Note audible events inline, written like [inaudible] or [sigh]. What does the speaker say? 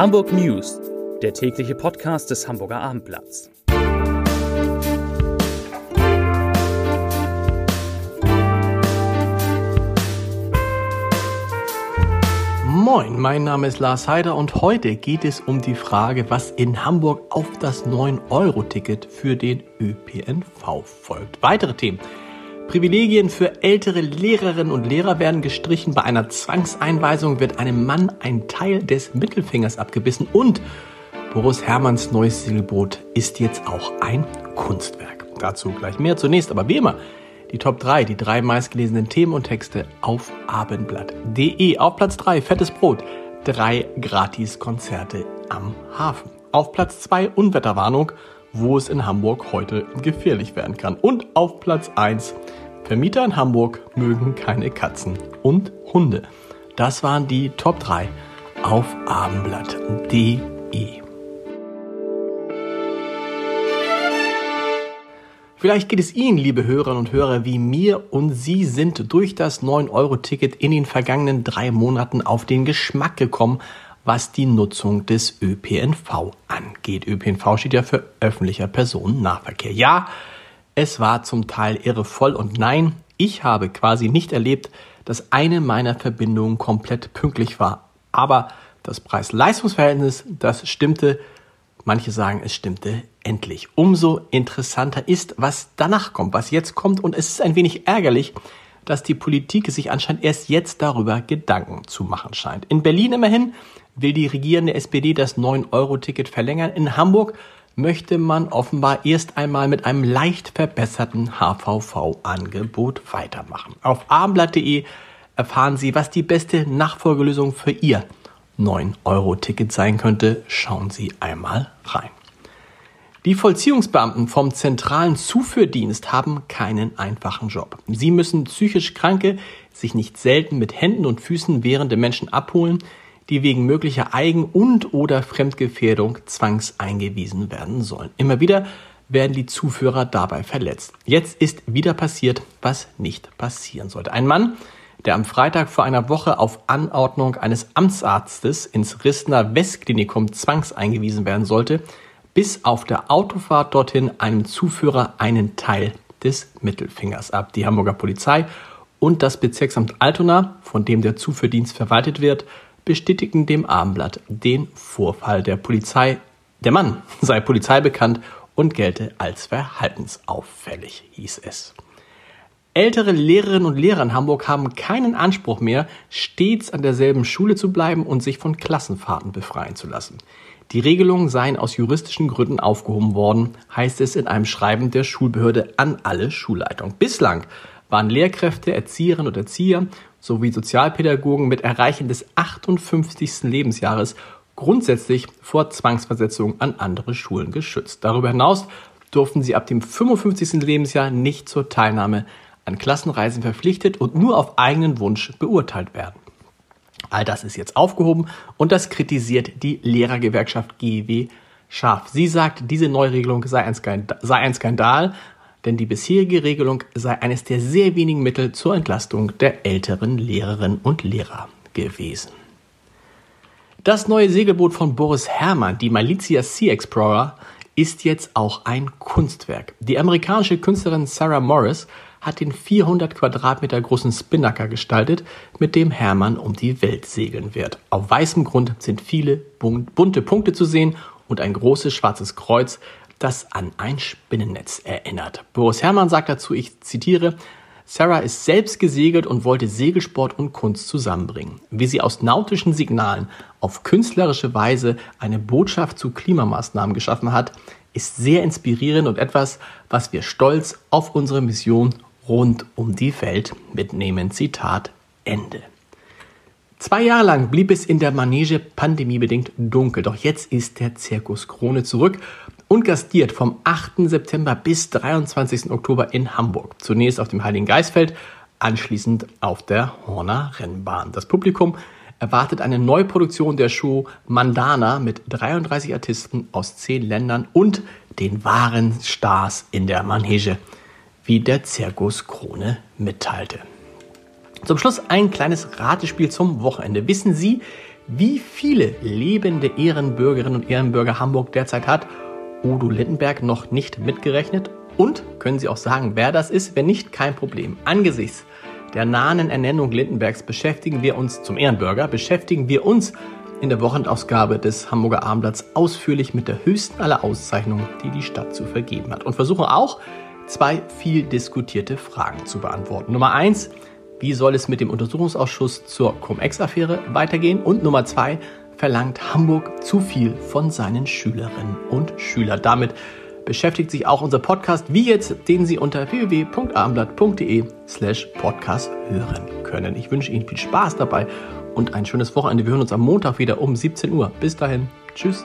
Hamburg News, der tägliche Podcast des Hamburger Abendblatts. Moin, mein Name ist Lars Heider und heute geht es um die Frage, was in Hamburg auf das 9-Euro-Ticket für den ÖPNV folgt. Weitere Themen. Privilegien für ältere Lehrerinnen und Lehrer werden gestrichen. Bei einer Zwangseinweisung wird einem Mann ein Teil des Mittelfingers abgebissen und Boris Herrmanns neues Segelboot ist jetzt auch ein Kunstwerk. Dazu gleich mehr. Zunächst aber wie immer die Top 3, die drei meistgelesenen Themen und Texte auf abendblatt.de. Auf Platz 3 Fettes Brot, drei Gratis-Konzerte am Hafen. Auf Platz 2 Unwetterwarnung, wo es in Hamburg heute gefährlich werden kann. Und auf Platz 1 Vermieter in Hamburg mögen keine Katzen und Hunde. Das waren die Top 3 auf abendblatt.de. Vielleicht geht es Ihnen, liebe Hörerinnen und Hörer, wie mir und Sie sind durch das 9-Euro-Ticket in den vergangenen drei Monaten auf den Geschmack gekommen, was die Nutzung des ÖPNV angeht. ÖPNV steht ja für öffentlicher Personennahverkehr. Ja, es war zum Teil irrevoll und nein, ich habe quasi nicht erlebt, dass eine meiner Verbindungen komplett pünktlich war. Aber das Preis-Leistungs-Verhältnis, das stimmte. Manche sagen, es stimmte endlich. Umso interessanter ist, was danach kommt, was jetzt kommt. Und es ist ein wenig ärgerlich, dass die Politik sich anscheinend erst jetzt darüber Gedanken zu machen scheint. In Berlin immerhin will die regierende SPD das 9-Euro-Ticket verlängern. In Hamburg möchte man offenbar erst einmal mit einem leicht verbesserten HVV-Angebot weitermachen. Auf abendblatt.de erfahren Sie, was die beste Nachfolgelösung für Ihr 9-Euro-Ticket sein könnte. Schauen Sie einmal rein. Die Vollziehungsbeamten vom zentralen Zuführdienst haben keinen einfachen Job. Sie müssen psychisch Kranke sich nicht selten mit Händen und Füßen wehrende Menschen abholen, die wegen möglicher Eigen- und oder Fremdgefährdung zwangseingewiesen werden sollen. Immer wieder werden die Zuführer dabei verletzt. Jetzt ist wieder passiert, was nicht passieren sollte. Ein Mann, der am Freitag vor einer Woche auf Anordnung eines Amtsarztes ins Rissner Westklinikum zwangseingewiesen werden sollte, bis auf der Autofahrt dorthin einem Zuführer einen Teil des Mittelfingers ab. Die Hamburger Polizei und das Bezirksamt Altona, von dem der Zuführdienst verwaltet wird, bestätigten dem Abendblatt den Vorfall der Polizei. Der Mann [laughs] sei Polizei bekannt und gelte als verhaltensauffällig, hieß es. Ältere Lehrerinnen und Lehrer in Hamburg haben keinen Anspruch mehr, stets an derselben Schule zu bleiben und sich von Klassenfahrten befreien zu lassen. Die Regelungen seien aus juristischen Gründen aufgehoben worden, heißt es in einem Schreiben der Schulbehörde an alle Schulleitungen. Bislang waren Lehrkräfte, Erzieherinnen und Erzieher sowie Sozialpädagogen mit Erreichen des 58. Lebensjahres grundsätzlich vor Zwangsversetzung an andere Schulen geschützt. Darüber hinaus durften sie ab dem 55. Lebensjahr nicht zur Teilnahme an Klassenreisen verpflichtet und nur auf eigenen Wunsch beurteilt werden. All das ist jetzt aufgehoben und das kritisiert die Lehrergewerkschaft GW scharf. Sie sagt, diese Neuregelung sei ein, Skandal, denn die bisherige Regelung sei eines der sehr wenigen Mittel zur Entlastung der älteren Lehrerinnen und Lehrer gewesen. Das neue Segelboot von Boris Herrmann, die Malizia Sea Explorer, ist jetzt auch ein Kunstwerk. Die amerikanische Künstlerin Sarah Morris hat den 400 Quadratmeter großen Spinnaker gestaltet, mit dem Hermann um die Welt segeln wird. Auf weißem Grund sind viele bunte Punkte zu sehen und ein großes schwarzes Kreuz, das an ein Spinnennetz erinnert. Boris Herrmann sagt dazu, ich zitiere, Sarah ist selbst gesegelt und wollte Segelsport und Kunst zusammenbringen. Wie sie aus nautischen Signalen auf künstlerische Weise eine Botschaft zu Klimamaßnahmen geschaffen hat, ist sehr inspirierend und etwas, was wir stolz auf unsere Mission rund um die Welt mitnehmen. Zitat Ende. Zwei Jahre lang blieb es in der Manege pandemiebedingt dunkel, doch jetzt ist der Zirkus Krone zurück und gastiert vom 8. September bis 23. Oktober in Hamburg. Zunächst auf dem Heiligen Geistfeld, anschließend auf der Horner Rennbahn. Das Publikum erwartet eine Neuproduktion der Show Mandana mit 33 Artisten aus zehn Ländern und den wahren Stars in der Manege wie der Zirkus Krone mitteilte. Zum Schluss ein kleines Ratespiel zum Wochenende. Wissen Sie, Wie viele lebende Ehrenbürgerinnen und Ehrenbürger Hamburg derzeit hat, Udo Lindenberg noch nicht mitgerechnet? Und können Sie auch sagen, wer das ist? Wenn nicht, kein Problem. Angesichts der nahen Ernennung Lindenbergs beschäftigen wir uns zum Ehrenbürger, beschäftigen wir uns in der Wochenausgabe des Hamburger Abendblatts ausführlich mit der höchsten aller Auszeichnungen, die die Stadt zu vergeben hat. Und versuchen auch, zwei viel diskutierte Fragen zu beantworten. Nummer eins, wie soll es mit dem Untersuchungsausschuss zur Cum-Ex-Affäre weitergehen? Und Nummer zwei, verlangt Hamburg zu viel von seinen Schülerinnen und Schülern. Damit beschäftigt sich auch unser Podcast, wie jetzt, den Sie unter www.abendblatt.de slash podcast hören können. Ich wünsche Ihnen viel Spaß dabei und ein schönes Wochenende. Wir hören uns am Montag wieder um 17 Uhr. Bis dahin. Tschüss.